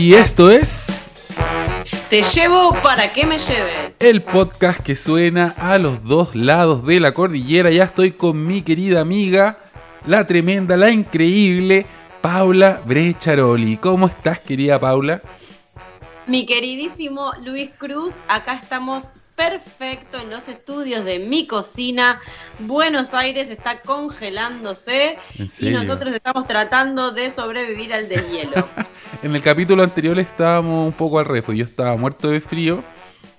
Y esto es Te llevo para que me lleves. el podcast que suena a los dos lados de la cordillera. Ya estoy con mi querida amiga, la tremenda, la increíble Paula Brecharoli. ¿Cómo estás, querida Paula? Mi queridísimo Luis Cruz, acá estamos perfecto en los estudios de mi cocina. Buenos Aires está congelándose ¿En y nosotros estamos tratando de sobrevivir al deshielo. En el capítulo anterior estábamos un poco al revés, pues yo estaba muerto de frío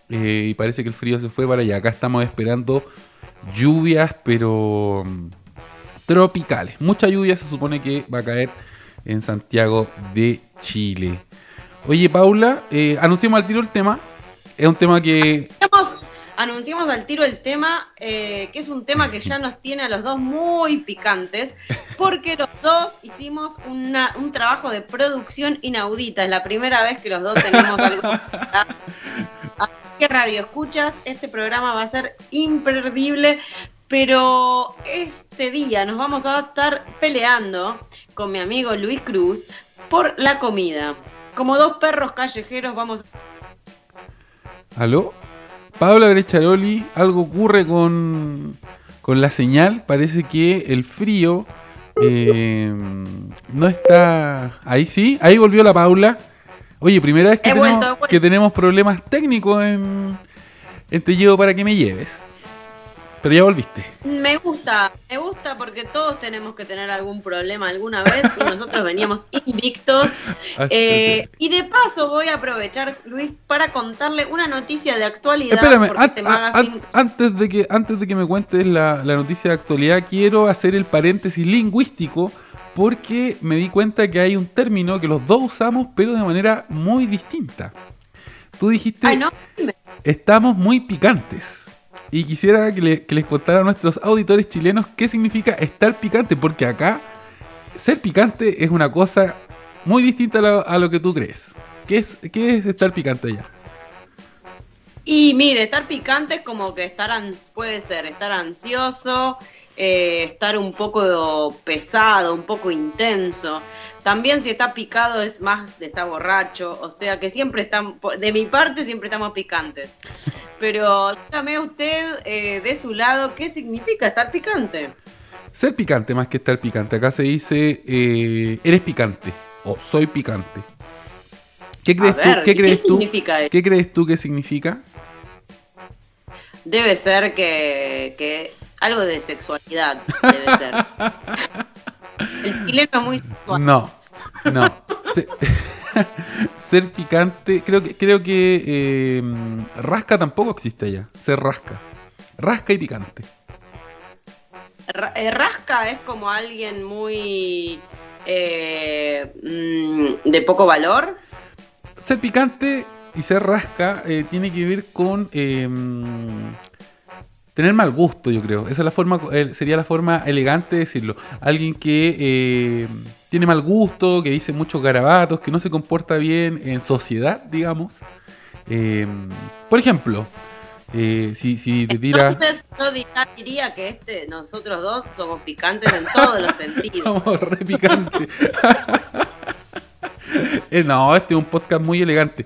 eh, y parece que el frío se fue para allá. Acá estamos esperando lluvias, pero mm, tropicales. Mucha lluvia se supone que va a caer en Santiago de Chile. Oye, Paula, eh, anunciamos al tiro el tema. Es un tema que Anunciamos, al tiro el tema, eh, que es un tema que ya nos tiene a los dos muy picantes, porque los dos hicimos una- un trabajo de producción inaudita. Es la primera vez que los dos tenemos algo. Que radio escuchas, este programa va a ser imperdible, pero este día nos vamos a estar peleando con mi amigo Luis Cruz por la comida. Como dos perros callejeros vamos ¿Aló? Paula Brecharoli, algo ocurre con, con la señal. Parece que el frío eh, no está. Ahí sí, ahí volvió la Paula. Oye, primera vez que, tenemos, vuelto. que tenemos problemas técnicos en, en Te llevo para que me lleves. Pero ya volviste. Me gusta, me gusta porque todos tenemos que tener algún problema alguna vez y nosotros veníamos invictos. Así Eh, y de paso voy a aprovechar, Luis, para contarle una noticia de actualidad. Espérame, porque an- este an- magazine- an- antes, de que, antes de que me cuentes la, la noticia de actualidad, quiero hacer el paréntesis lingüístico porque me di cuenta que hay un término que los dos usamos, pero de manera muy distinta. Tú dijiste, Ay, no, estamos muy picantes. Y quisiera que, le- que les contara a nuestros auditores chilenos qué significa estar picante, porque acá ser picante es una cosa muy distinta a lo, a lo que tú crees. ¿Qué es, ¿Qué es estar picante allá? Y mire, estar picante es como que estar puede ser estar ansioso, eh, estar un poco pesado, un poco intenso. También si está picado es más estar borracho, o sea que siempre están, de mi parte siempre estamos picantes. Pero dígame usted eh, de su lado, ¿qué significa estar picante? Ser picante más que estar picante. Acá se dice eh, eres picante o soy picante. ¿Qué crees ver, tú? ¿Qué ¿y qué crees tú? significa eso? ¿Qué crees tú que significa? Debe ser que, que algo de sexualidad, debe ser. El chileno es muy sexual. No, no. Se- ser picante, creo que creo que eh, rasca tampoco existe allá. Ser rasca, rasca y picante. Ra- eh, Rasca es como alguien muy eh, mm, de poco valor. Ser picante y ser rasca eh, tiene que ver con eh, tener mal gusto, yo creo. Esa es la forma, sería la forma elegante de decirlo. Alguien que tiene mal gusto, que dice muchos garabatos, que no se comporta bien en sociedad, digamos. Eh, por ejemplo, eh, si, si te tira... Entonces yo diría, que este, nosotros dos somos picantes en todos los sentidos. Somos re picantes. Eh, no, este es un podcast muy elegante.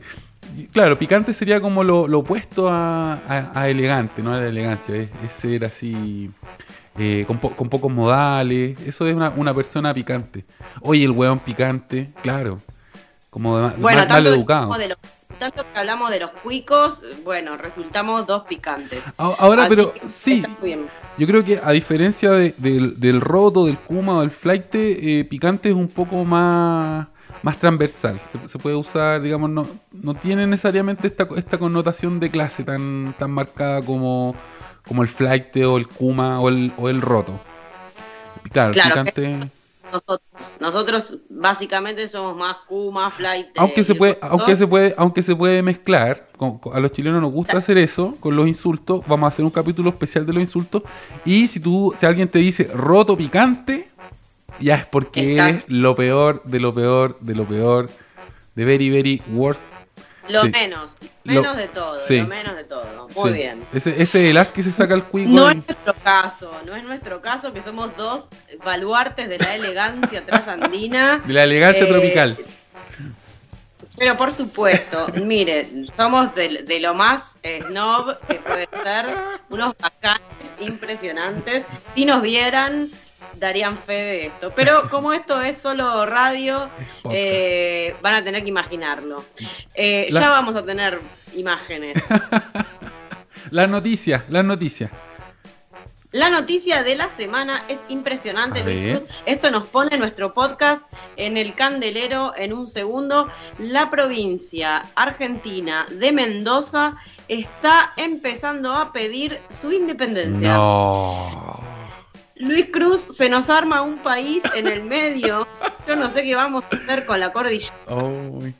Claro, picante sería como lo, lo opuesto a, a- a elegante, no a la elegancia. Es, es ser así, eh, con, po- con pocos modales. Eso es una, una persona picante. Oye, el hueón picante, claro. Como de, Bueno, mal, educado. de tanto que hablamos de los cuicos, bueno, resultamos dos picantes. Ahora, Así pero sí. Yo creo que a diferencia de- del, del roto, del kuma o del flight, eh, picante es un poco más, más transversal. Se, se puede usar, digamos, no, no tiene necesariamente esta, esta connotación de clase tan, tan marcada como, como el flight o el kuma o el, o el roto. Claro, el picante... Nosotros, nosotros básicamente somos más más flight. Aunque eh, se y puede, aunque se puede, aunque se puede mezclar, con- con- a los chilenos nos gusta hacer eso con los insultos. Vamos a hacer un capítulo especial de los insultos. Y si tú, si alguien te dice roto picante, ya es porque Estás- eres lo peor de lo peor de lo peor, de very very worst. Lo Sí. menos, Lo- menos de todo, sí, lo menos de todo. Muy Sí. bien. Ese, ese el as que se saca el cuico. No es nuestro caso, no es nuestro caso que somos dos baluartes de la elegancia trasandina. de la elegancia Eh, tropical. Pero por supuesto, mire, somos de, de lo más snob que puede ser, unos bacanes impresionantes. Si nos vieran, darían fe de esto. Pero como esto es solo radio, eh, van a tener que imaginarlo. Eh, La- Ya vamos a tener imágenes. Las noticias, las noticias. La noticia de la semana es impresionante. Esto nos pone nuestro podcast en el candelero en un segundo. La provincia argentina de Mendoza está empezando a pedir su independencia. No. Luis Cruz se nos arma un país en el medio. Yo no sé qué vamos a hacer con la cordillera,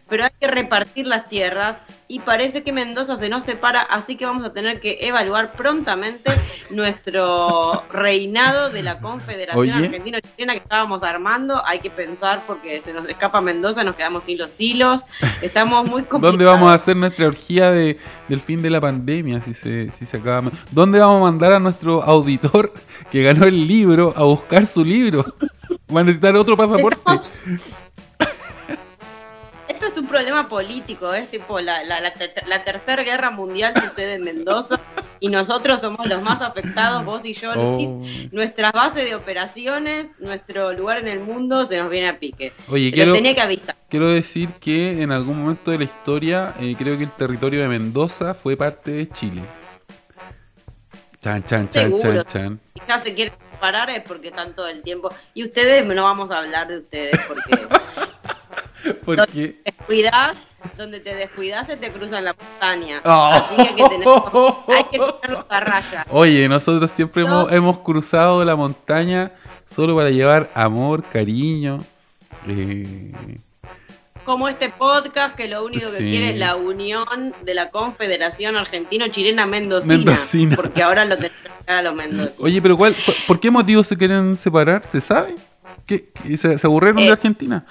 pero hay que repartir las tierras y parece que Mendoza se nos separa, así que vamos a tener que evaluar prontamente nuestro reinado de la Confederación. Argentina-Chilena que estábamos armando. Hay que pensar porque se nos escapa Mendoza, nos quedamos sin los hilos. Estamos muy complicados. ¿Dónde vamos a hacer nuestra orgía de, del fin de la pandemia si se, si se acaba? ¿Dónde vamos a mandar a nuestro auditor que ganó el libro a buscar su libro? Va a necesitar otro pasaporte. Estamos- es un problema político, es tipo la, la, la, la tercera guerra mundial sucede en Mendoza y nosotros somos los más afectados, vos y yo, Luis. Oh. Nuestras bases de operaciones, nuestro lugar en el mundo se nos viene a pique. Oye, Pero quiero, tenía que avisar. quiero decir que en algún momento de la historia eh, creo que el territorio de Mendoza fue parte de Chile. Chan, chan, chan, Seguro. chan, chan. Ya se quieren parar es porque están todo el tiempo. Y ustedes, no vamos a hablar de ustedes porque Porque... descuidás, donde te descuidas se te cruzan la montaña. Oh. Así que hay que tenerlos, hay que tenerlos a raya. Oye, nosotros siempre No. hemos, hemos cruzado la montaña solo para llevar amor, cariño. eh, Como este podcast que lo único que Sí. quiere es la unión de la Confederación Argentino-Chilena Mendocina. Mendocina. Porque ahora lo tenemos a los mendocinos. Oye, pero cuál, por, por qué motivo se quieren separar? ¿Se sabe? ¿Qué, qué- se, se aburrieron Eh. de Argentina?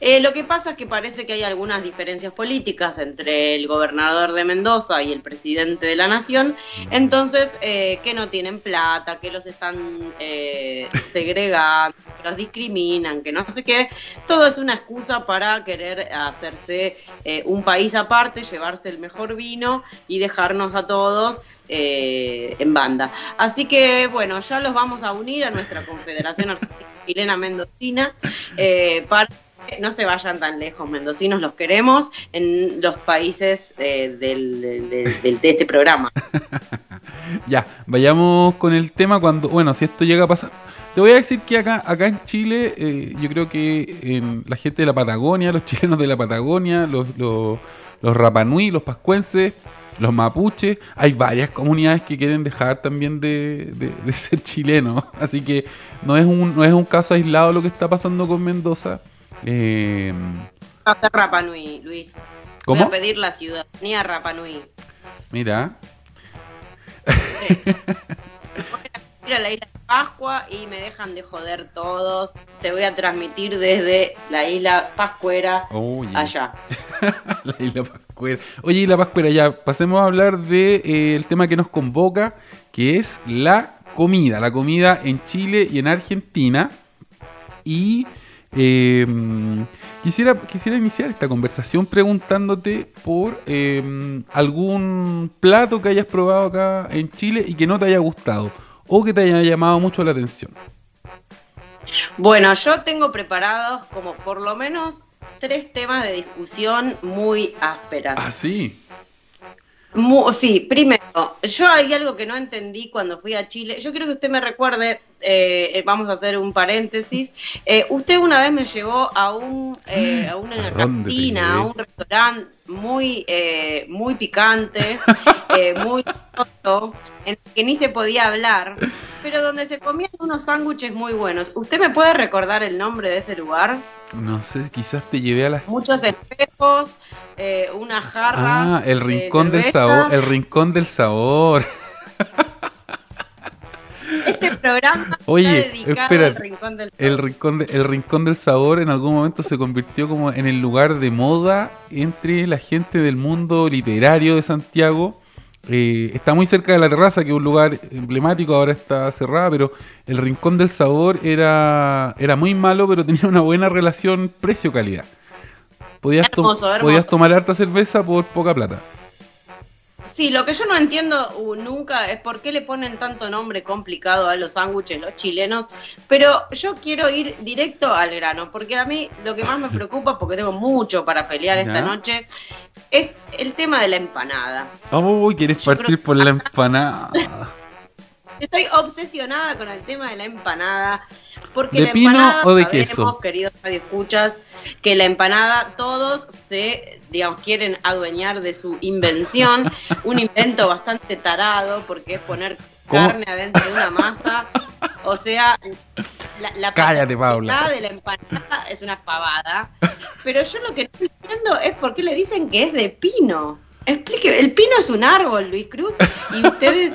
Eh, lo que pasa es que parece que hay algunas diferencias políticas entre el gobernador de Mendoza y el presidente de la nación, entonces eh, que no tienen plata, que los están eh, segregando, que los discriminan, que no sé qué, todo es una excusa para querer hacerse eh, un país aparte, llevarse el mejor vino y dejarnos a todos eh, en banda. Así que bueno, ya los vamos a unir a nuestra Confederación Argentina Chilena Mendocina eh, para no se vayan tan lejos, mendocinos, los queremos en los países eh, del, de este programa. Ya, vayamos con el tema cuando, bueno, si esto llega a pasar. Te voy a decir que acá, acá en Chile, eh, yo creo que en la gente de la Patagonia, los chilenos de la Patagonia, los, los, los Rapanui, los pascuenses, los mapuches, hay varias comunidades que quieren dejar también de, de- de ser chilenos. Así que no es, un, no es un caso aislado lo que está pasando con Mendoza. Eh, Rapa Nui, Luis. Voy ¿Cómo? a pedir la ciudadanía Rapa Nui. mira, Ir a la isla de Pascua y me dejan de joder todos. Te voy a transmitir desde la isla Pascuera Oye. allá. la isla Pascuera. Oye, Isla Pascuera, ya pasemos a hablar del de, eh, el tema que nos convoca, que es la comida. La comida en Chile y en Argentina. Y eh, quisiera, quisiera iniciar esta conversación preguntándote por eh, algún plato que hayas probado acá en Chile y que no te haya gustado o que te haya llamado mucho la atención. Bueno, yo tengo preparados como por lo menos tres temas de discusión muy ásperas. Ah, sí. Mu- sí, primero, yo hay algo que no entendí cuando fui a Chile. Yo quiero que usted me recuerde, eh, eh, vamos a hacer un paréntesis. Eh, usted una vez me llevó a un eh, a una ¿A dónde te cantina, a un restaurante muy eh, muy picante, eh, muy tonto, en el que ni se podía hablar, pero donde se comían unos sándwiches muy buenos. ¿Usted me puede recordar el nombre de ese lugar? No sé, quizás te llevé a las Muchos espejos, eh, una jarra. Ah, el de rincón del cerveza. sabor, el rincón del sabor. Este programa Oye, está dedicado espera, al rincón del El sabor. rincón, de- el rincón del sabor en algún momento se convirtió como en el lugar de moda entre la gente del mundo literario de Santiago. Eh, está muy cerca de la terraza, que es un lugar emblemático, ahora está cerrada, pero el rincón del sabor era, era muy malo, pero tenía una buena relación precio-calidad. podías, to- Hermoso, hermoso. podías tomar harta cerveza por poca plata. Sí, lo que yo no entiendo uh, nunca es por qué le ponen tanto nombre complicado a los sándwiches los chilenos, pero yo quiero ir directo al grano, porque a mí lo que más me preocupa, porque tengo mucho para pelear esta Ya. noche, es el tema de la empanada. Oh, quieres Yo creo partir por la empanada. Estoy obsesionada con el tema de la empanada. Porque ¿De la pino empanada, o de queso? queridos escuchas, que la empanada todos se, digamos, quieren adueñar de su invención. un invento bastante tarado, porque es poner ¿Cómo? carne adentro de una masa. O sea, la, la Cállate, patentidad Paula. de la empanada es una pavada. Pero yo lo que no entiendo es por qué le dicen que es de pino. Explique, el pino es un árbol, Luis Cruz, y ustedes,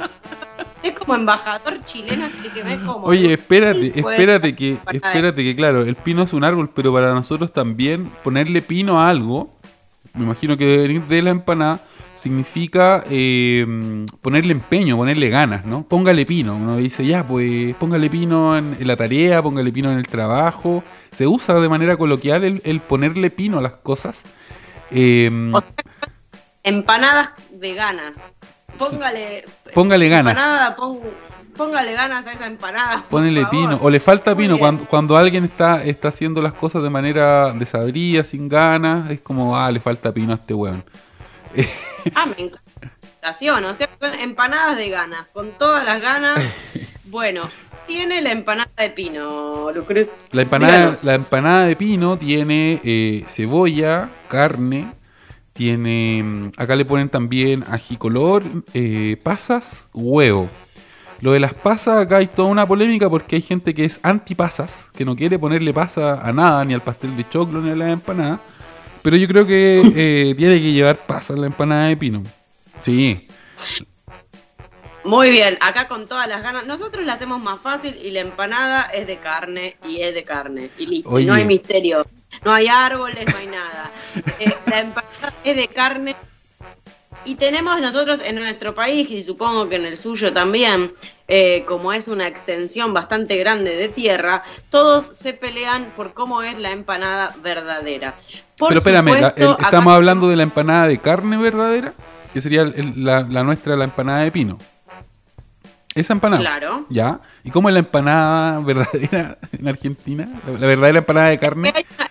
usted como embajador chileno, explíqueme cómo. Oye, espérate, espérate que, espérate que claro, el pino es un árbol, pero para nosotros también ponerle pino a algo, me imagino que venir de la empanada, significa eh, ponerle empeño, ponerle ganas, ¿no? Póngale pino. Uno dice, ya, pues póngale pino en, en la tarea, póngale pino en el trabajo. Se usa de manera coloquial el, el ponerle pino a las cosas. Eh, O sea, empanadas de ganas. Póngale. Póngale ganas. empanada, pon- póngale ganas a esa empanada. Ponele pino. O le falta pino. Cuando, cuando alguien está, está haciendo las cosas de manera desadrida, sin ganas, es como, ah, le falta pino a este weón. Ah, me encanta. O sea, empanadas de ganas, con todas las ganas. Bueno, tiene la empanada de pino, Lucruz. La empanada, Díganos. la empanada de pino tiene eh, cebolla, carne, tiene. mm, Acá le ponen también ají color, eh, pasas, huevo. Lo de las pasas, acá hay toda una polémica porque hay gente que es anti pasas, que no quiere ponerle pasa a nada, ni al pastel de choclo, ni a la empanada. Pero yo creo que eh, tiene que llevar pasas la empanada de pino. Sí. Muy bien, acá con todas las ganas. Nosotros la hacemos más fácil y la empanada es de carne y es de carne. Y listo, Oye. no hay misterio. No hay árboles, no hay nada. Eh, la empanada es de carne. Y tenemos nosotros en nuestro país, y supongo que en el suyo también, eh, como es una extensión bastante grande de tierra, todos se pelean por cómo es la empanada verdadera. Por Pero espérame, la- estamos hablando de la empanada de carne verdadera, que sería el- el- la, la nuestra, la empanada de pino. Esa empanada. Claro. ¿Ya? ¿Y cómo es la empanada verdadera en Argentina? La, la verdadera empanada de carne. Hay una-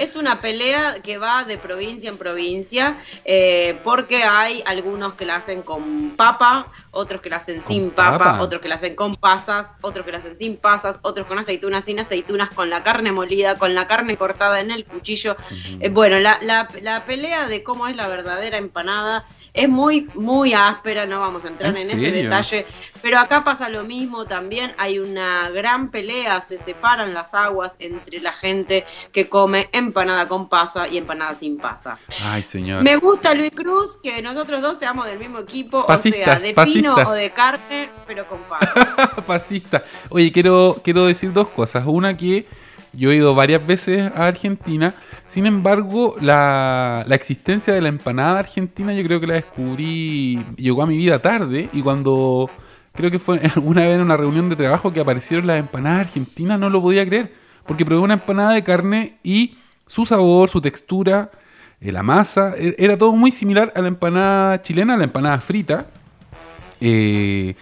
Es una pelea que va de provincia en provincia, eh, porque hay algunos que la hacen con papa, otros que la hacen sin papa, papa? otros que la hacen con pasas, otros que la hacen sin pasas, otros con aceitunas, sin aceitunas, con la carne molida, con la carne cortada en el cuchillo. Eh, bueno, la, la, la pelea de cómo es la verdadera empanada es muy, muy áspera, no vamos a entrar ¿En en, ese detalle, pero acá pasa lo mismo también, hay una gran pelea, se separan las aguas entre la gente que come empanada con pasa y empanada sin pasa. Ay, señor. Me gusta Luis Cruz que nosotros dos seamos del mismo equipo, Pasistas, o sea, de pasistas. o de carne, pero con pasa. Fascista. Oye, quiero, quiero decir dos cosas. Una que yo he ido varias veces a Argentina. Sin embargo, la, la existencia de la empanada argentina yo creo que la descubrí, llegó a mi vida tarde y cuando creo que fue alguna vez en una reunión de trabajo que aparecieron las empanadas argentinas, no lo podía creer. Porque probé una empanada de carne y su sabor, su textura, eh, la masa, e- era todo muy similar a la empanada chilena, a la empanada frita. Eh,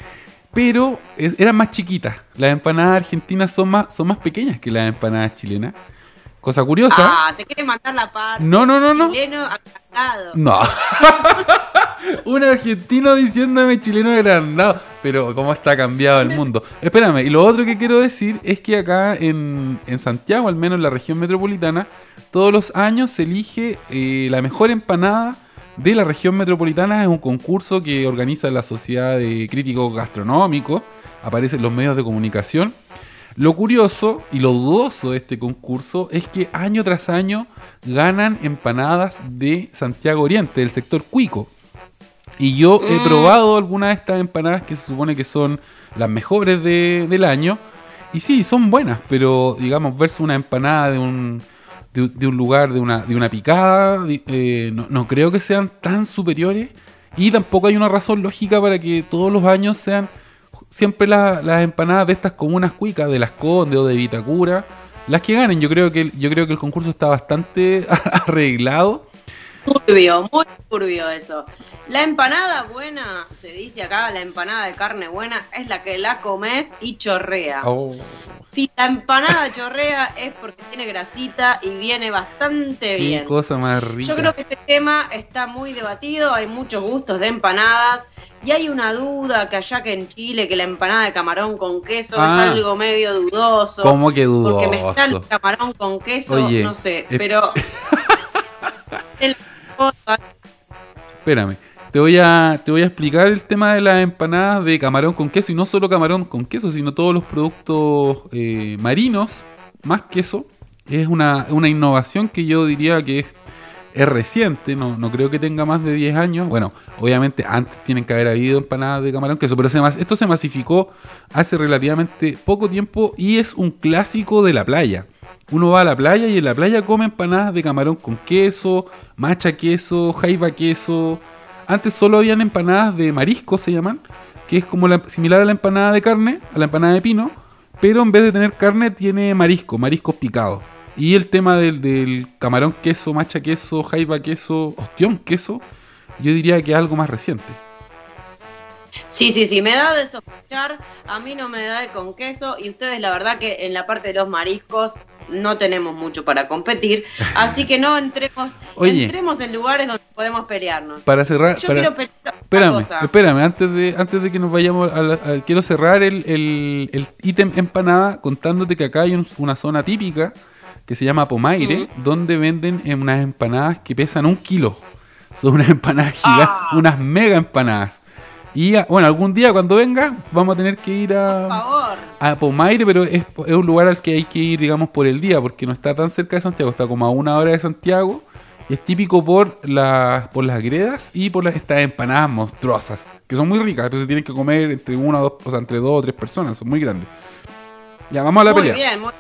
pero eran más chiquitas. Las empanadas argentinas son más, son más pequeñas que las empanadas chilenas. Cosa curiosa. Ah, se quiere matar la parte. No, no, no, no. Chileno agrandado. No. Un argentino diciéndome chileno agrandado. Pero cómo está cambiado el mundo. Espérame, y lo otro que quiero decir es que acá en, en Santiago, al menos en la región metropolitana, todos los años se elige eh, la mejor empanada de la región metropolitana. Es un concurso que organiza la Sociedad de Críticos Gastronómicos. Aparece en los medios de comunicación. Lo curioso y lo dudoso de este concurso es que año tras año ganan empanadas de Santiago Oriente, del sector Cuico. Y yo he Mm. probado algunas de estas empanadas que se supone que son las mejores de- del año. Y sí, son buenas, pero digamos, verse una empanada de un, de, de un lugar, de una, de una picada, eh, no, no creo que sean tan superiores. Y tampoco hay una razón lógica para que todos los años sean siempre la- las empanadas de estas comunas cuicas, de Las Condes o de Vitacura, las que ganen. Yo creo que, yo creo que el concurso está bastante arreglado. Turbio, muy turbio eso. La empanada buena, se dice acá, la empanada de carne buena, es la que la comes y chorrea. Oh. Si la empanada chorrea es porque tiene grasita y viene bastante Qué bien. cosa más rica. Yo creo que este tema está muy debatido, hay muchos gustos de empanadas y hay una duda que allá que en Chile que la empanada de camarón con queso Ah. es algo medio dudoso. ¿Cómo que Porque dudoso? mezclar el camarón con queso, Oye, no sé, eh, pero... El- Espérame. Te voy, a, te voy a explicar el tema de las empanadas de camarón con queso. Y no solo camarón con queso, sino todos los productos eh, marinos, más queso. Es una, una innovación que yo diría que es, es reciente. No, no creo que tenga más de 10 años. Bueno, obviamente antes tienen que haber habido empanadas de camarón queso. Pero se esto se masificó hace relativamente poco tiempo y es un clásico de la playa. Uno va a la playa y en la playa come empanadas de camarón con queso, macha queso, jaiba queso. Antes solo habían empanadas de marisco, se llaman, que es como la, similar a la empanada de carne, a la empanada de pino, pero en vez de tener carne tiene marisco, mariscos picados. Y el tema del, del camarón queso, macha queso, jaiba queso, ostión queso, yo diría que es algo más reciente. Sí, sí, sí, me da de sospechar, a mí no me da de con queso y ustedes la verdad que en la parte de los mariscos no tenemos mucho para competir, así que no entremos, Oye. entremos en lugares donde podemos pelearnos. Para cerrar, Yo para- quiero pelear Espérame, cosa. espérame, antes de, antes de que nos vayamos, a la- a- quiero cerrar el, el, el ítem empanada contándote que acá hay un- una zona típica que se llama Pomaire, donde venden en unas empanadas que pesan un kilo. Son unas empanadas gigantes, Ah. unas mega empanadas. Y bueno, algún día cuando venga vamos a tener que ir Por a, favor. a Pomaire, pero es, es un lugar al que hay que ir, digamos, por el día, porque no está tan cerca de Santiago, está como a una hora de Santiago. Y es típico por, las por las gredas y por las, estas empanadas monstruosas, que son muy ricas, pero se tienen que comer entre una o dos, o sea, entre dos o tres personas, son muy grandes. Ya, vamos a la Muy pelea. bien, muy-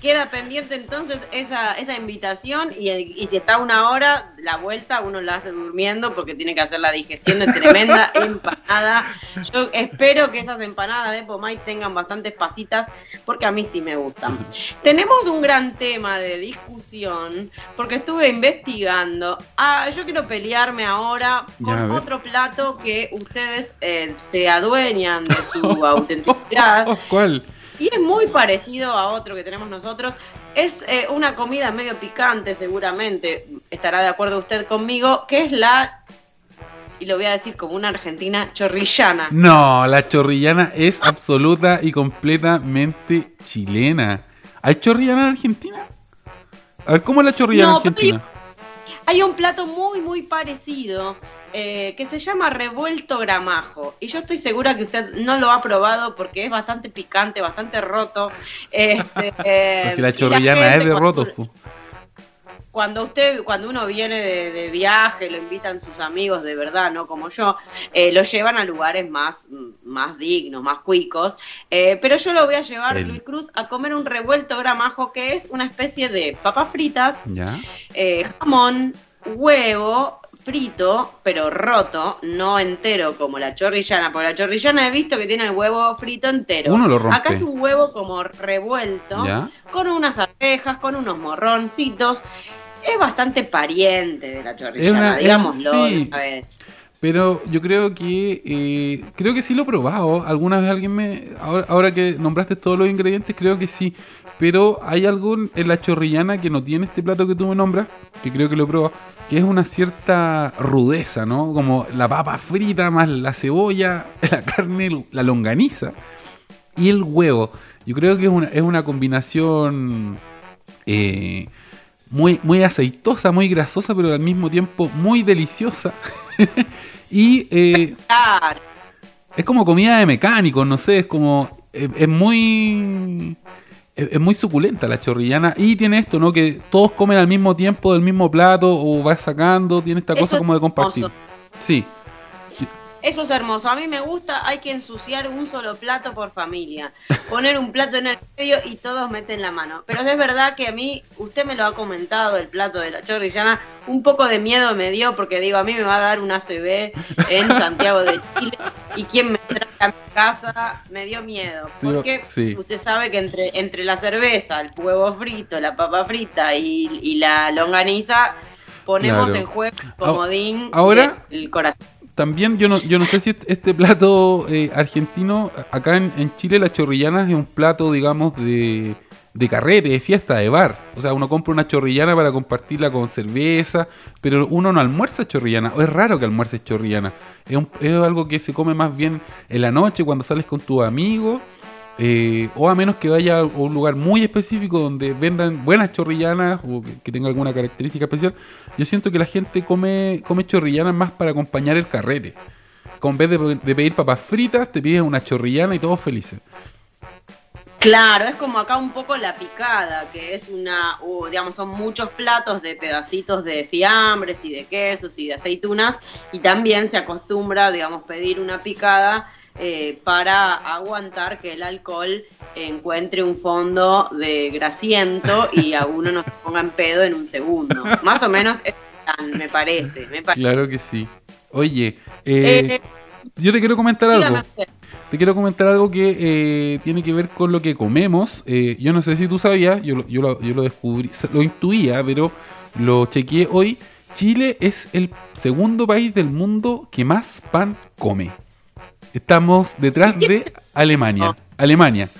Queda pendiente entonces esa, esa invitación y, y si está una hora, la vuelta uno la hace durmiendo porque tiene que hacer la digestión de tremenda empanada. Yo espero que esas empanadas de Pomay tengan bastantes pasitas porque a mí sí me gustan. Tenemos un gran tema de discusión porque estuve investigando. Ah, yo quiero pelearme ahora con otro plato que ustedes eh, se adueñan de su autenticidad. ¿Cuál? Y es muy parecido a otro que tenemos nosotros. Es eh, una comida medio picante, seguramente estará de acuerdo usted conmigo, que es la, y lo voy a decir como una argentina, chorrillana. No, la chorrillana es absoluta y completamente chilena. ¿Hay chorrillana en Argentina? A ver, ¿cómo es la chorrillana No, pero argentina? Hay un plato muy, muy parecido eh, que se llama revuelto gramajo. Y yo estoy segura que usted no lo ha probado porque es bastante picante, bastante roto. Este, eh, Pues si la y chorrillana es de cuando- rotos, po. Cuando usted, cuando uno viene de, de viaje, lo invitan sus amigos de verdad, no como yo, eh, lo llevan a lugares más, más dignos, más cuicos. Eh, pero yo lo voy a llevar, El- Luis Cruz, a comer un revuelto gramajo que es una especie de papas fritas, ¿Ya? eh, jamón, huevo frito, pero roto, no entero como la chorrillana, porque la chorrillana he visto que tiene el huevo frito entero. Uno lo rompe. Acá es un huevo como revuelto, ¿Ya? con unas arvejas, con unos morroncitos. Es bastante pariente de la chorrillana, es- digámoslo sí. una vez. Pero yo creo que eh, creo que sí lo he probado. Alguna vez alguien me ahora, ahora que nombraste todos los ingredientes creo que sí. Pero hay algo en la chorrillana que no tiene este plato que tú me nombras, que creo que lo he probado, que es una cierta rudeza, ¿no? Como la papa frita más la cebolla, la carne, la longaniza y el huevo. Yo creo que es una, es una combinación eh, muy, muy aceitosa, muy grasosa, pero al mismo tiempo muy deliciosa. y eh, es como comida de mecánicos, no sé, es como. Es, es muy. Es, es muy suculenta la chorrillana. Y tiene esto, ¿no? Que todos comen al mismo tiempo del mismo plato o vas sacando. Tiene esta Eso cosa como de compartir. Sí. Eso es hermoso. A mí me gusta, hay que ensuciar un solo plato por familia. Poner un plato en el medio y todos meten la mano. Pero es verdad que a mí, usted me lo ha comentado, el plato de la chorrillana, un poco de miedo me dio porque digo, a mí me va a dar una CB en Santiago de Chile y quien me trae a mi casa me dio miedo. Porque usted sabe que entre, entre la cerveza, el huevo frito, la papa frita y, la longaniza, ponemos en juego el comodín Ahora, el corazón también yo no, yo no sé si este plato eh, argentino, acá en, Chile la chorrillana es un plato, digamos, de, de carrete, de fiesta, de bar. O sea, uno compra una chorrillana para compartirla con cerveza, pero uno no almuerza chorrillana. O es raro que almuerces chorrillana. Es, es algo que se come más bien en la noche cuando sales con tus amigos eh, o a menos que vaya a un lugar muy específico donde vendan buenas chorrillanas o que, tenga alguna característica especial, yo siento que la gente come, come chorrillanas más para acompañar el carrete. Con vez de, pedir papas fritas, te pides una chorrillana y todos felices. Claro, es como acá un poco la picada, que es una, digamos, son muchos platos de pedacitos de fiambres y de quesos y de aceitunas, y también se acostumbra, digamos, pedir una picada eh, para aguantar que el alcohol encuentre un fondo de grasiento y a uno no se ponga en pedo en un segundo. Más o menos es me parece, me parece. Claro que sí. Oye, eh, eh, yo te quiero comentar algo. Te quiero comentar algo que tiene que ver con lo que comemos. yo no sé si tú sabías, yo, yo, lo, yo lo descubrí, lo intuía, pero lo chequeé hoy. Chile es el segundo país del mundo que más pan come. Estamos detrás de Alemania. Alemania.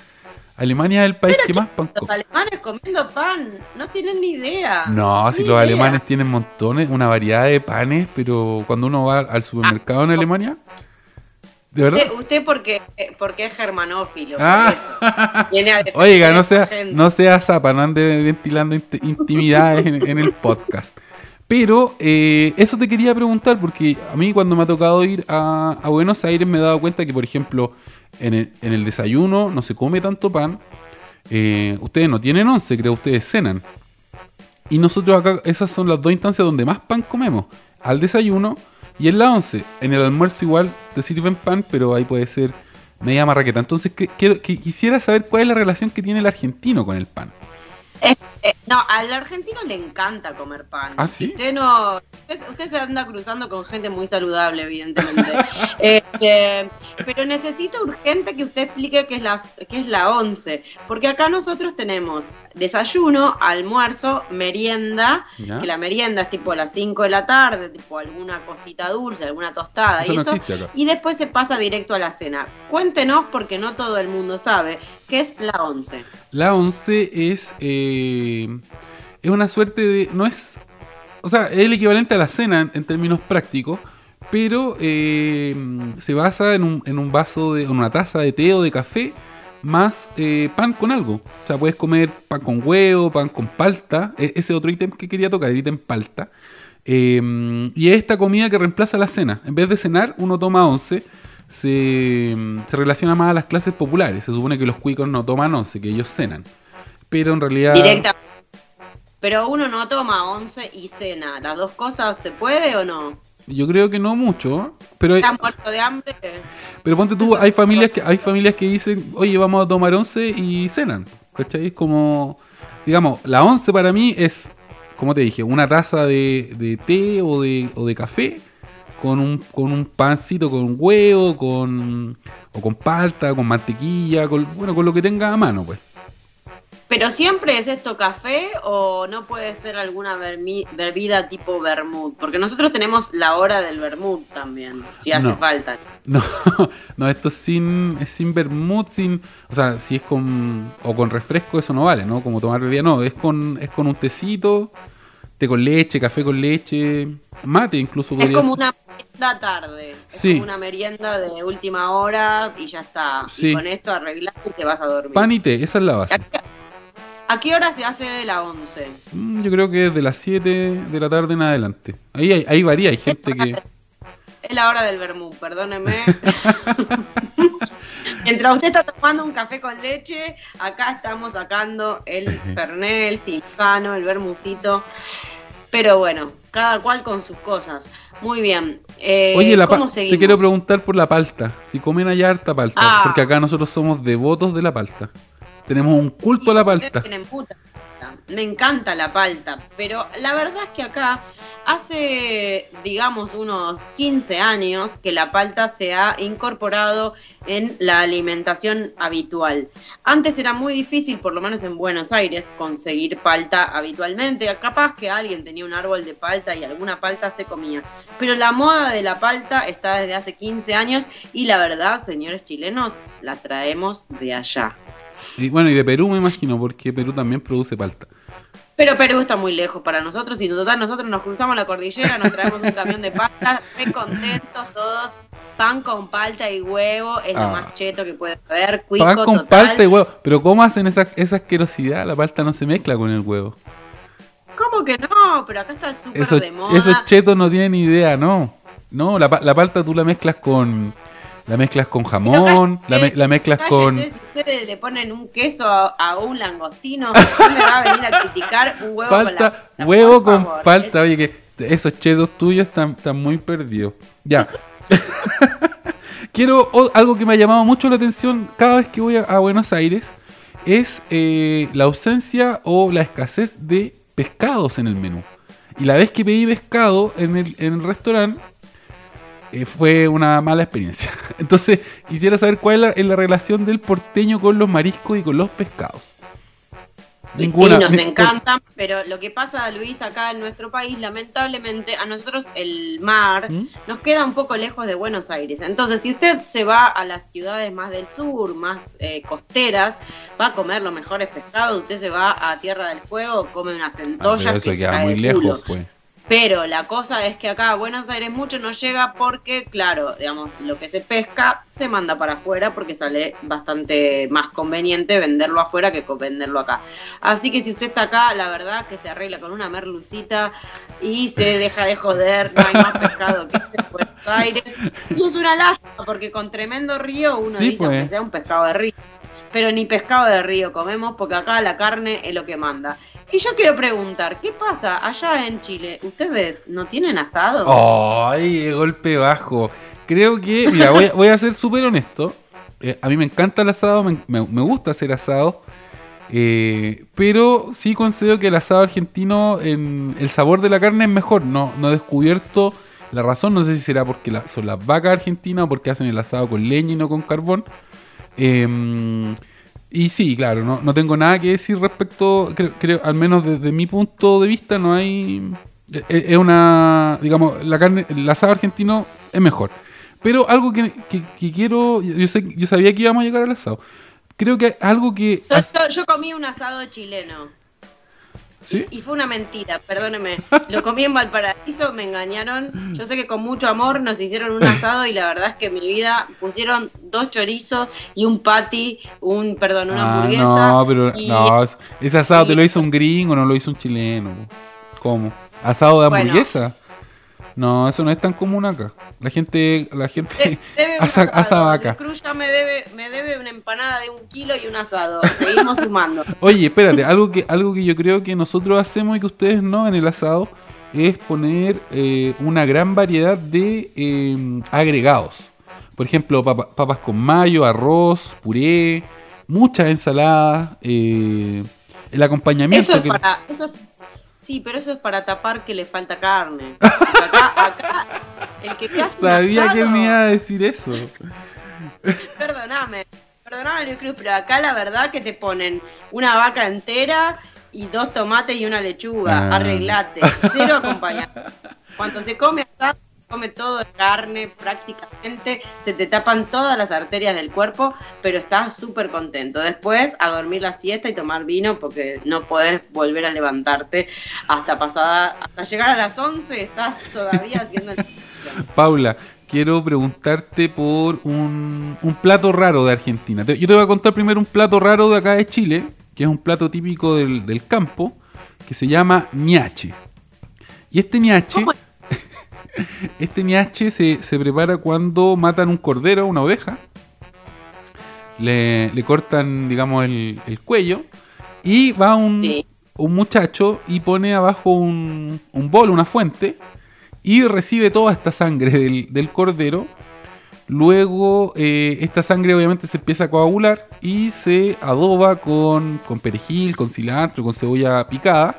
Alemania es el país que, más pan. Los alemanes comiendo pan, no tienen ni idea. No, si los alemanes tienen montones, una variedad de panes, pero cuando uno va al supermercado en ah, Alemania, ¿de verdad? Usted, porque, porque es germanófilo. Ah. Oiga, no sea, no sea zapa, no ande ventilando intimidades en el podcast. Pero eh, eso te quería preguntar, porque a mí cuando me ha tocado ir a, Buenos Aires me he dado cuenta que, por ejemplo, en el, desayuno no se come tanto pan. Eh, ustedes no tienen once, creo, ustedes cenan. Y nosotros acá, esas son las dos instancias donde más pan comemos. Al desayuno y en la once. En el almuerzo igual te sirven pan, pero ahí puede ser media marraqueta. Entonces que, quisiera saber cuál es la relación que tiene el argentino con el pan. Eh, no, al argentino le encanta comer pan. ¿Ah, sí? Usted, no, usted, se anda cruzando con gente muy saludable, evidentemente. Este, pero necesito urgente que usted explique qué es, la, qué es la once. Porque acá nosotros tenemos desayuno, almuerzo, merienda. Que la merienda es tipo a las 5 de la tarde, tipo alguna cosita dulce, alguna tostada. y, eso, y después se pasa directo a la cena. Cuéntenos, porque no todo el mundo sabe, qué es la once. La once es... Eh, es una suerte de. No es. O sea, es el equivalente a la cena en, términos prácticos, pero eh, se basa en un, en un vaso de. en una taza de té o de café más eh, pan con algo. O sea, puedes comer pan con huevo, pan con palta. E, ese otro ítem que quería tocar, el ítem palta. Y es esta comida que reemplaza la cena. En vez de cenar, uno toma once. Se, se relaciona más a las clases populares. Se supone que los cuicos no toman once, que ellos cenan. Pero en realidad. Directamente pero uno no toma once y cena. ¿Las dos cosas se puede o no? Yo creo que no mucho, pero ¿Están muertos de hambre? Pero ponte tú, hay familias que hay familias que dicen, "Oye, vamos a tomar once y cenan." ¿Cachai? Es como digamos, la once para mí es como te dije, una taza de, de té o de, o de café con un, con un pancito con huevo, con o con palta, con mantequilla, con, bueno, con lo que tenga a mano, pues. ¿Pero siempre es esto café o no puede ser alguna bebida tipo vermut? Porque nosotros tenemos la hora del vermut también, si hace falta. No, no, esto es sin, es sin vermut, sin, o sea, si es con, o con refresco eso no vale, ¿no? Como tomar bebida, no, es con, es con un tecito, té con leche, café con leche, mate incluso. Es como una merienda tarde, es como una merienda de última hora y ya está. Y con esto arreglas y te vas a dormir. Pan y té, esa es la base. ¿A qué hora se hace de la 11? Mm, yo creo que es de las 7 de la tarde en adelante. Ahí, ahí varía, hay gente que... Es la hora del vermú, perdóneme. Mientras usted está tomando un café con leche, acá estamos sacando el fernet, el cincano, el vermucito. Pero bueno, cada cual con sus cosas. Muy bien. Eh, Oye, la ¿cómo pa- te seguimos? quiero preguntar por la palta. Si comen allá harta palta. Ah. Porque acá nosotros somos devotos de la palta. Tenemos un culto a la palta. Me encanta la palta, pero la verdad es que acá hace, digamos, unos 15 años que la palta se ha incorporado en la alimentación habitual. Antes era muy difícil, por lo menos en Buenos Aires, conseguir palta habitualmente. Capaz que alguien tenía un árbol de palta y alguna palta se comía. Pero la moda de la palta está desde hace 15 años y la verdad, señores chilenos, la traemos de allá. Bueno, y de Perú me imagino, porque Perú también produce palta. Pero Perú está muy lejos para nosotros y total nosotros nos cruzamos la cordillera, nos traemos un camión de palta, re contentos todos, pan con palta y huevo, es Ah. lo más cheto que puede haber, cuico Pan con total. palta y huevo. Pero ¿cómo hacen esa, esa asquerosidad? La palta no se mezcla con el huevo. ¿Cómo que no? Pero acá está súper de moda. esos chetos no tienen idea, no. No, la, la palta tú la mezclas con... La mezclas con jamón, la, me- la mezclas cállese, con... Si ustedes le ponen un queso a, a un langostino, no me va a venir a criticar un huevo con la huevo con favor. palta. Oye, que esos chetos tuyos están, están muy perdidos. Ya. Quiero o- algo que me ha llamado mucho la atención cada vez que voy a, a Buenos Aires es eh, la ausencia o la escasez de pescados en el menú. Y la vez que pedí pescado en el, en el restaurante eh, fue una mala experiencia. Entonces quisiera saber cuál es la, es la relación del porteño con los mariscos y con los pescados. y nos Ni- encantan, pero lo que pasa, Luis, acá en nuestro país, lamentablemente, a nosotros el mar ¿Mm? nos queda un poco lejos de Buenos Aires. Entonces, si usted se va a las ciudades más del sur, más eh, costeras, va a comer los mejores pescados. Usted se va a Tierra del Fuego, come unas Ah, centollas. pero eso que queda muy lejos, pues. Pero la cosa es que acá a Buenos Aires mucho no llega porque, claro, digamos, lo que se pesca se manda para afuera porque sale bastante más conveniente venderlo afuera que venderlo acá. Así que si usted está acá, la verdad que se arregla con una merlucita y se deja de joder, no hay más pescado que este en Buenos Aires. Y es una lástima porque con tremendo río uno Sí, dice pues. aunque sea un pescado de río. Pero ni pescado de río comemos porque acá la carne es lo que manda. Y yo quiero preguntar, ¿qué pasa allá en Chile? ¿Ustedes no tienen asado? ¡Ay! golpe bajo. Creo que, mira, voy, voy a ser súper honesto. Eh, a mí me encanta el asado, me gusta hacer asado. eh, pero sí concedo que el asado argentino, en, el sabor de la carne es mejor. No, no he descubierto la razón. No sé si será porque la- son las vacas argentinas o porque hacen el asado con leña y no con carbón. Eh, y sí, claro, no, no tengo nada que decir respecto, creo, creo, al menos desde mi punto de vista, no hay... Es es una, digamos, la carne, el asado argentino es mejor. Pero algo que, que- que quiero, yo, sé, yo sabía que íbamos a llegar al asado. Creo que algo que... Yo, as- yo- yo comí un asado chileno ¿Sí? y fue una mentira, perdóneme. Lo comí en Valparaíso, me engañaron. Yo sé que con mucho amor nos hicieron un asado y la verdad es que en mi vida pusieron dos chorizos y un patty, un, perdón, una Ah, hamburguesa. no, pero y- no, es- ese asado te lo hizo un gringo, no lo hizo un chileno. ¿Cómo? ¿Asado de Bueno. No, eso no es tan común acá. La gente, la gente De- debe asa, vaca. Me debe, me debe una empanada de un kilo y un asado. Seguimos sumando. Oye, espérate, algo que, algo que yo creo que nosotros hacemos y que ustedes no en el asado es poner eh, una gran variedad de eh, agregados. Por ejemplo, papa- papas con mayo, arroz, puré, muchas ensaladas, eh, el acompañamiento. Eso es que- para. Eso es- sí, pero eso es para tapar que le falta carne. Acá, acá, el que un Sabía que me iba a decir eso. Perdóname, perdóname, Luis Cruz, pero acá la verdad que te ponen una vaca entera y dos tomates y una lechuga. Ah. Arreglate. Cero acompañamiento. Cuando se come asado, come todo de carne prácticamente, se te tapan todas las arterias del cuerpo, pero estás súper contento. Después a dormir la siesta y tomar vino porque no podés volver a levantarte hasta pasada, hasta llegar a las 11 estás todavía haciendo el... Paula, quiero preguntarte por un, un plato raro de Argentina. Yo te voy a contar primero un plato raro de acá de Chile, que es un plato típico del, del campo, que se llama ñache. Y este ñache, ¿Cómo? este ñache se, se prepara cuando matan un cordero, una oveja, le, le cortan, digamos, el, el cuello, y va un, Sí. un muchacho y pone abajo un, un bol, una fuente, y recibe toda esta sangre del, del cordero. Luego eh, esta sangre obviamente se empieza a coagular y se adoba con, con perejil, con cilantro, con cebolla picada.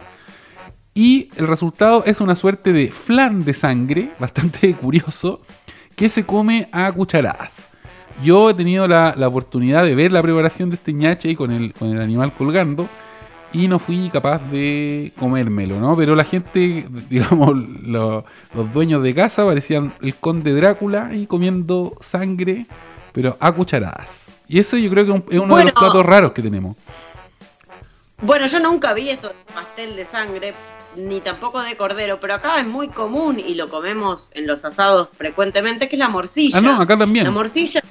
Y el resultado es una suerte de flan de sangre, bastante curioso, que se come a cucharadas. Yo he tenido la, la oportunidad de ver la preparación de este ñache con el, con el animal colgando y no fui capaz de comérmelo, ¿no? Pero la gente, digamos, lo- los dueños de casa parecían el conde Drácula y comiendo sangre, pero a cucharadas. Y eso yo creo que es un- es uno de los platos raros que tenemos. Bueno, yo nunca vi eso de pastel de sangre, ni tampoco de cordero, pero acá es muy común y lo comemos en los asados frecuentemente, que es la morcilla. Ah, no, acá también. La morcilla,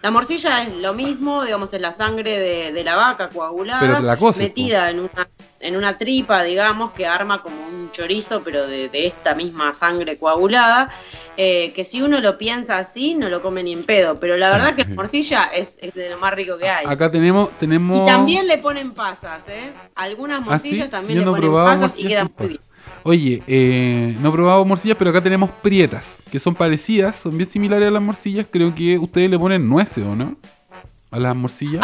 la morcilla es lo mismo, digamos, es la sangre de, de la vaca coagulada, Pero la coces, metida en una, en una tripa, digamos, que arma como un chorizo, pero de, de esta misma sangre coagulada, eh, que si uno lo piensa así, no lo come ni en pedo, pero la verdad que la morcilla es, es de lo más rico que hay. Acá tenemos, tenemos. Y también le ponen pasas, ¿eh? Algunas Ah, sí, morcillas también yo le no ponen pasas y quedan muy bien. Oye, eh, no he probado morcillas, pero acá tenemos prietas, que son parecidas, son bien similares a las morcillas. Creo que ustedes le ponen nueces, ¿o no? A las morcillas.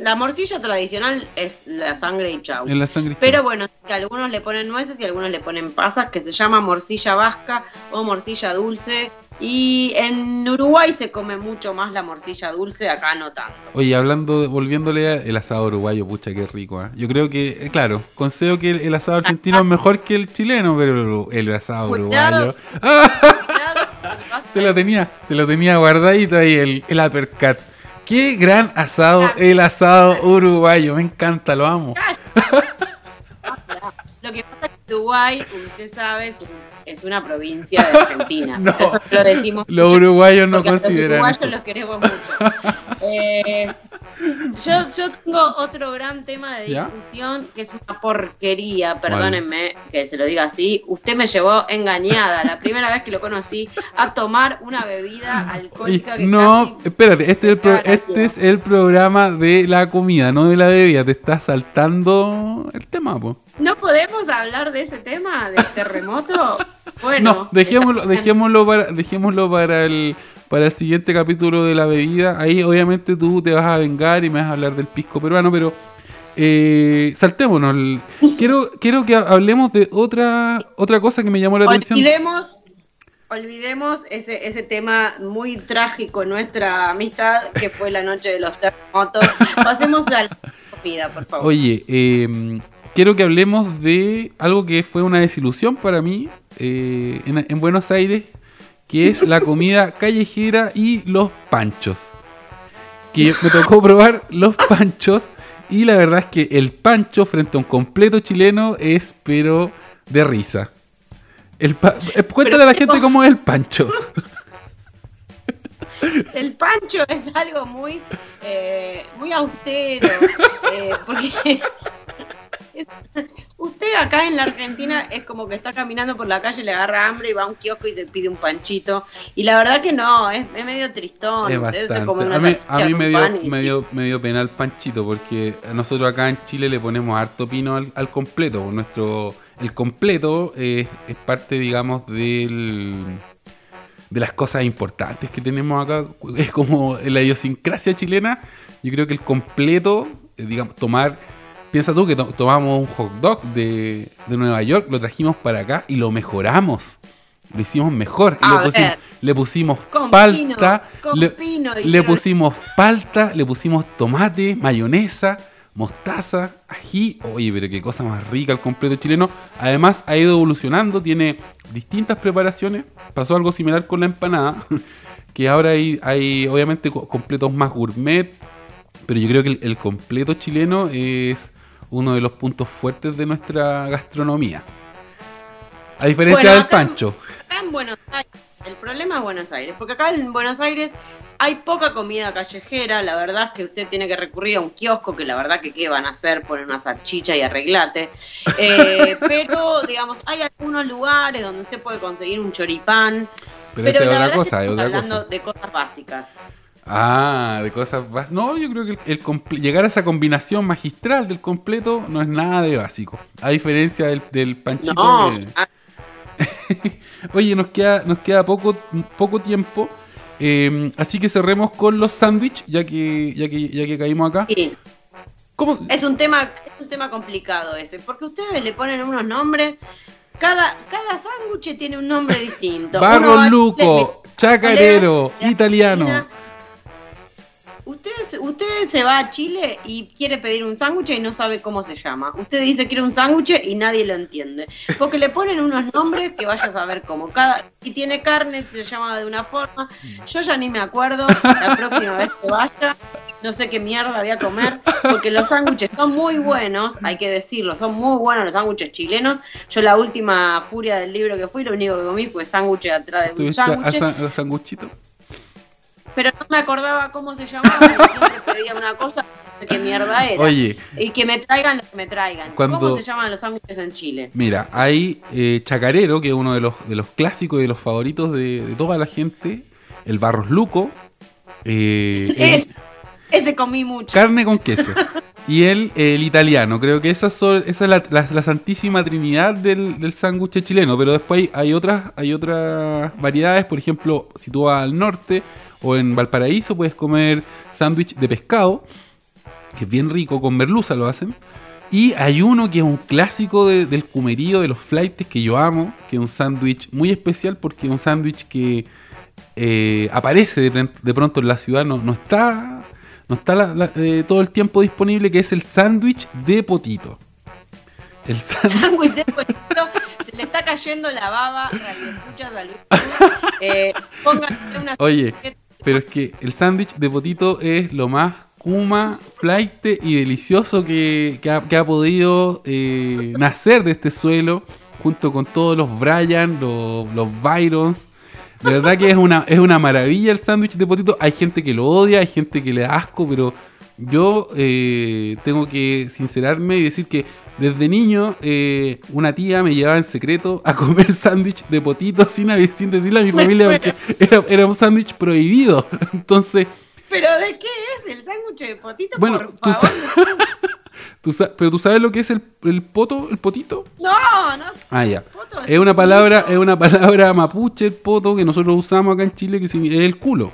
La morcilla tradicional es la sangre y chau. En la sangre. Pero bueno, que algunos le ponen nueces y algunos le ponen pasas, que se llama morcilla vasca o morcilla dulce. Y en Uruguay se come mucho más la morcilla dulce, acá no tanto. Oye, hablando, de- volviéndole a el asado uruguayo, pucha, qué rico, ¿eh? Yo creo que, eh, claro, concedo que el, el asado argentino es mejor que el chileno, pero el, el asado Cuidado. uruguayo. Te lo tenía, te lo tenía guardadito ahí, el, el uppercut. Qué gran asado, el asado uruguayo, me encanta, lo amo. Lo que pasa es que Uruguay, usted sabe, es, es una provincia de Argentina. No, Eso lo decimos Los mucho, uruguayos no a los consideran uruguayos eso. los queremos mucho. Eh, yo, yo tengo otro gran tema de ¿Ya? discusión que es una porquería, perdónenme que se lo diga así. Usted me llevó engañada la primera vez que lo conocí a tomar una bebida alcohólica que no, espérate, este es, el este es el programa de la comida, no de la bebida. Te estás saltando el tema, po. ¿No podemos hablar de ese tema, del terremoto? Bueno, no, dejémoslo, está dejémoslo para, dejémoslo para el para el siguiente capítulo de la bebida. Ahí obviamente tú te vas a vengar y me vas a hablar del pisco peruano, pero eh, saltémonos. Quiero, quiero que hablemos de otra, otra cosa que me llamó la atención. Olvidemos, olvidemos ese, ese tema muy trágico en nuestra amistad, que fue la noche de los terremotos. Pasemos a la comida, por favor. Oye, eh, quiero que hablemos de algo que fue una desilusión para mí eh, en, en Buenos Aires, que es la comida callejera y los panchos. Que me tocó probar los panchos y la verdad es que el pancho frente a un completo chileno es pero de risa. El pa- eh, cuéntale a la gente cómo es el pancho. El pancho es algo muy, eh, muy austero, eh, porque es- usted acá en la Argentina es como que está caminando por la calle, le agarra hambre y va a un kiosco y se pide un panchito. Y la verdad que no, es, es medio tristón. Es bastante. una A mí, a mí me, dio, y- me, dio, me dio pena el panchito porque nosotros acá en Chile le ponemos harto pino al, al completo. Nuestro, el completo es, es parte, digamos, del, de las cosas importantes que tenemos acá. Es como la idiosincrasia chilena. Yo creo que el completo, eh, digamos, tomar... Piensa tú que to- tomamos un hot dog de, de Nueva York, lo trajimos para acá y lo mejoramos. Lo hicimos mejor. Y le, pusimos, le pusimos Con palta, pino, con le, pino, le dijeron. pusimos palta, le pusimos tomate, mayonesa, mostaza, ají. Oye, pero qué cosa más rica el completo chileno. Además, ha ido evolucionando, tiene distintas preparaciones. Pasó algo similar con la empanada, que ahora hay, hay obviamente co- completos más gourmet. Pero yo creo que el, el completo chileno es uno de los puntos fuertes de nuestra gastronomía. A diferencia Bueno, del pancho. Acá en Buenos Aires, el problema es Buenos Aires, porque acá en Buenos Aires hay poca comida callejera, la verdad es que usted tiene que recurrir a un kiosco, que la verdad que qué van a hacer, poner una salchicha y arreglate, Eh, pero digamos, hay algunos lugares donde usted puede conseguir un choripán, Pero esa es otra que cosa, es estamos otra hablando cosa. de cosas básicas. Ah, de cosas bas- No, yo creo que el, llegar a esa combinación magistral del completo no es nada de básico. A diferencia del, del panchito. No, que- a- Oye, nos queda, nos queda poco, poco tiempo. eh, así que cerremos con los sándwiches, ya que, ya que, ya que caímos acá. Sí. ¿Cómo? Es un tema, es un tema complicado ese, porque ustedes le ponen unos nombres, cada, cada sándwich tiene un nombre distinto. Va- Luco, chacarero, italiano. Usted, usted se va a Chile y quiere pedir un sándwich y no sabe cómo se llama. Usted dice quiere un sándwich y nadie lo entiende. Porque le ponen unos nombres que vaya a saber cómo. Cada, si tiene carne se llama de una forma. Yo ya ni me acuerdo. La próxima vez que vaya, no sé qué mierda voy a comer. Porque los sándwiches son muy buenos, hay que decirlo. Son muy buenos los sándwiches chilenos. Yo la última furia del libro que fui, lo único que comí fue sándwich atrás de un ¿Tuviste a, sándwich? Pero no me acordaba cómo se llamaba y siempre pedía una cosa qué mierda era. Oye, Y que me traigan lo que me traigan. Cuando- ¿Cómo se llaman los sándwiches en Chile? mira, hay eh, chacarero, que es uno de los, de los clásicos y de los favoritos de, de toda la gente. El Barros Luco. eh, el- Es- ese comí mucho. Carne con queso. Y el, el italiano. Creo que esas son, esa es la, la- la santísima trinidad del, del sándwich chileno. Pero después hay, hay otras, hay otras variedades. Por ejemplo, si tú vas al norte o en Valparaíso, puedes comer sándwich de pescado. Que es bien rico, con merluza lo hacen. Y hay uno que es un clásico de- del cumerío, de los flights que yo amo. Que es un sándwich muy especial porque es un sándwich que eh, aparece de, de pronto en la ciudad. No, no está no está la- la- eh, todo el tiempo disponible, que es el sándwich de potito. El sándwich. De potito, se le está cayendo la baba. a Luis Cruz. Eh, una Oye, pero es que el sándwich de potito es lo más kuma, flight y delicioso que, que ha, podido eh, nacer de este suelo, junto con todos los Brian, los, los Byrons. De verdad que es una, es una maravilla el sándwich de potito. Hay gente que lo odia, hay gente que le da asco, pero yo eh, tengo que sincerarme y decir que desde niño eh, una tía me llevaba en secreto a comer sándwich de potito sin, sin decirle a mi familia porque era, era un sándwich prohibido. Entonces, ¿Pero de qué es el sándwich de potito? bueno, por tú favor. tú pero tú sabes lo que es el, el poto, el potito. No, no. Ah, ya. Es una palabra, es una palabra mapuche, el poto, que nosotros usamos acá en Chile, que es el culo.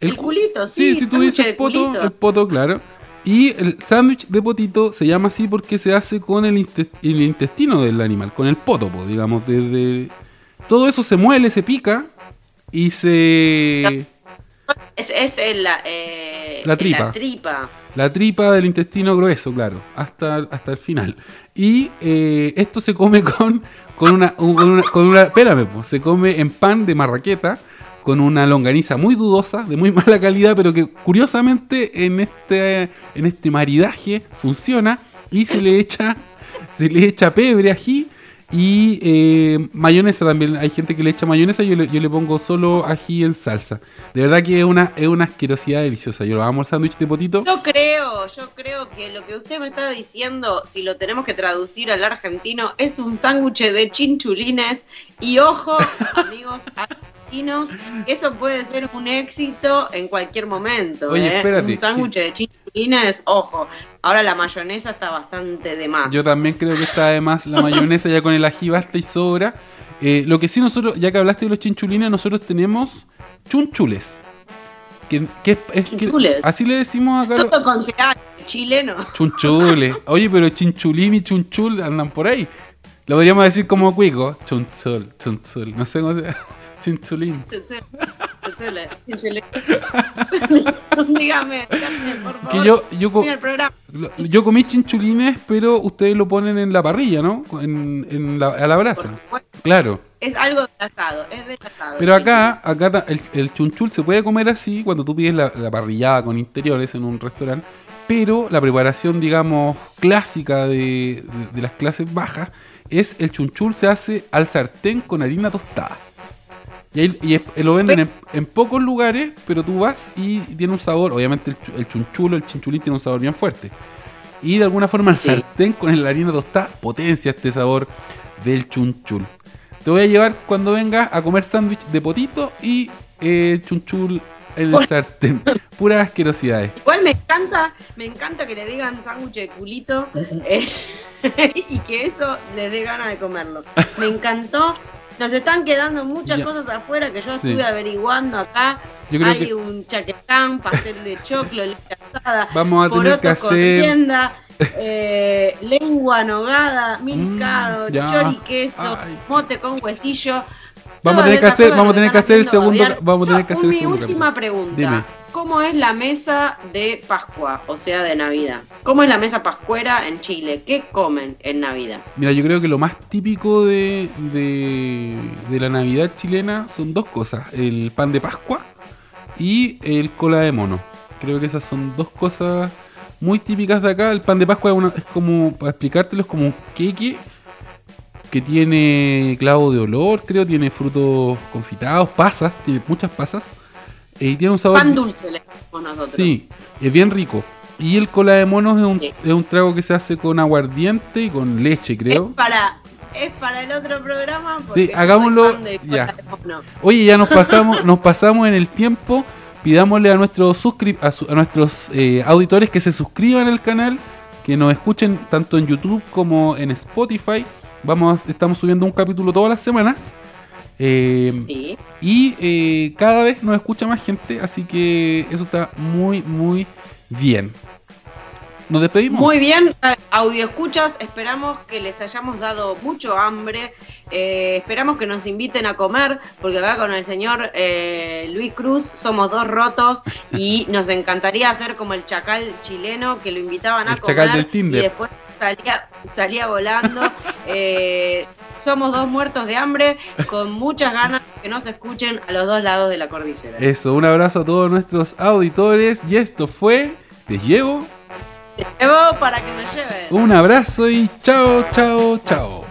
El cu- culito, Sí, sí, si tú dices poto, culito. el poto, claro. Y el sándwich de potito se llama así porque se hace con el, inte- el intestino del animal, con el pótopo, digamos. Desde... Todo eso se muele, se pica y se... Es, es el, la, eh, La tripa. La tripa. La tripa del intestino grueso, claro, hasta, hasta el final. Y eh, esto se come con, con, una, con, una, con una- Espérame, po, se come en pan de marraqueta con una longaniza muy dudosa, de muy mala calidad, pero que curiosamente en este, en este maridaje funciona y se le echa, se le echa pebre, ají y eh, mayonesa también. Hay gente que le echa mayonesa, yo le, yo le pongo solo ají en salsa. De verdad que es una, es una asquerosidad deliciosa. Yo lo amo el sándwich de potito. Yo creo, yo creo que lo que usted me está diciendo, si lo tenemos que traducir al argentino, es un sándwich de chinchulines. Y ojo, amigos eso puede ser un éxito en cualquier momento. Oye, ¿eh? espérate, Un sándwich de chinchulines, ojo. Ahora la mayonesa está bastante de más. Yo también creo que está además la mayonesa ya con el ají basta y sobra. Eh, lo que sí nosotros, ya que hablaste de los chinchulines, nosotros tenemos chunchules. Que, que es- que- Chunchules. así le decimos acá. Todo con chileno. Chunchules. Oye, pero chinchulín y chunchul andan por ahí. Lo podríamos decir como cuico. Chunchul, chunchul. No sé cómo se Chinchulín. dígame, dígame, por favor. Que yo, yo, el yo comí chinchulines, pero ustedes lo ponen en la parrilla, ¿no? En, en la, a la brasa. Claro. Es algo del asado, es del asado. Pero acá, acá el, el chunchul se puede comer así cuando tú pides la, la parrillada con interiores en un restaurante, pero la preparación, digamos, clásica de, de- de las clases bajas es el chunchul se hace al sartén con harina tostada. Y, ahí- y es- lo venden en, en pocos lugares, pero tú vas y tiene un sabor, obviamente el, el chunchulo, el chinchulín tiene un sabor bien fuerte. Y de alguna forma el Sí. sartén con la harina tostada potencia este sabor del chunchul. Te voy a llevar cuando vengas a comer sándwich de potito y eh, chunchul en el sartén. Puras asquerosidades. Igual me encanta, me encanta que le digan sándwich de culito. Eh, y que eso les dé ganas de comerlo. Me encantó. Nos están quedando muchas Ya. cosas afuera que yo Sí. estuve averiguando acá. Yo creo Hay que- un chaquetán, pastel de choclo, leche asada, Vamos a tener que hacer- eh, lengua nogada, mil Mm, chori queso, Ay. mote con huesillo. Vamos a tener que hacer- vamos a tener que hacer el segundo- vamos a tener que hacer el Mi segundo última capítulo. pregunta. Dime. ¿Cómo es la mesa de Pascua, o sea, de Navidad? ¿Cómo es la mesa pascuera en Chile? ¿Qué comen en Navidad? Mira, yo creo que lo más típico de, de, la Navidad chilena son dos cosas: el pan de Pascua y el cola de mono. Creo que esas son dos cosas muy típicas de acá. El pan de Pascua es, una- es como, para explicártelo, es como un queque que tiene clavo de olor, creo, tiene frutos confitados, pasas, tiene muchas pasas. Y tiene un sabor. Pan dulce le nosotros. Sí, es bien rico. Y el cola de monos es un, Sí. es un trago que se hace con aguardiente y con leche, creo. Es para, es para el otro programa. porque Sí, hagámoslo ya. Oye, ya nos pasamos, nos pasamos en el tiempo. Pidámosle a nuestros suscri- a, su- a nuestros eh, auditores que se suscriban al canal, que nos escuchen tanto en YouTube como en Spotify. Vamos, estamos subiendo un capítulo todas las semanas. Eh, Sí. y eh, cada vez nos escucha más gente, así que eso está muy, muy bien. Nos despedimos. Muy bien, audio escuchas, esperamos que les hayamos dado mucho hambre, eh, esperamos que nos inviten a comer, porque acá con el señor eh, Luis Cruz somos dos rotos y nos encantaría hacer como el chacal chileno que lo invitaban a El comer chacal del Tinder. y después salía, salía volando. Eh, somos dos muertos de hambre con muchas ganas que nos escuchen a los dos lados de la cordillera. Eso, un abrazo a todos nuestros auditores. Y esto fue. Te llevo. Te llevo para que me lleven. Un abrazo y chao, chao, chao.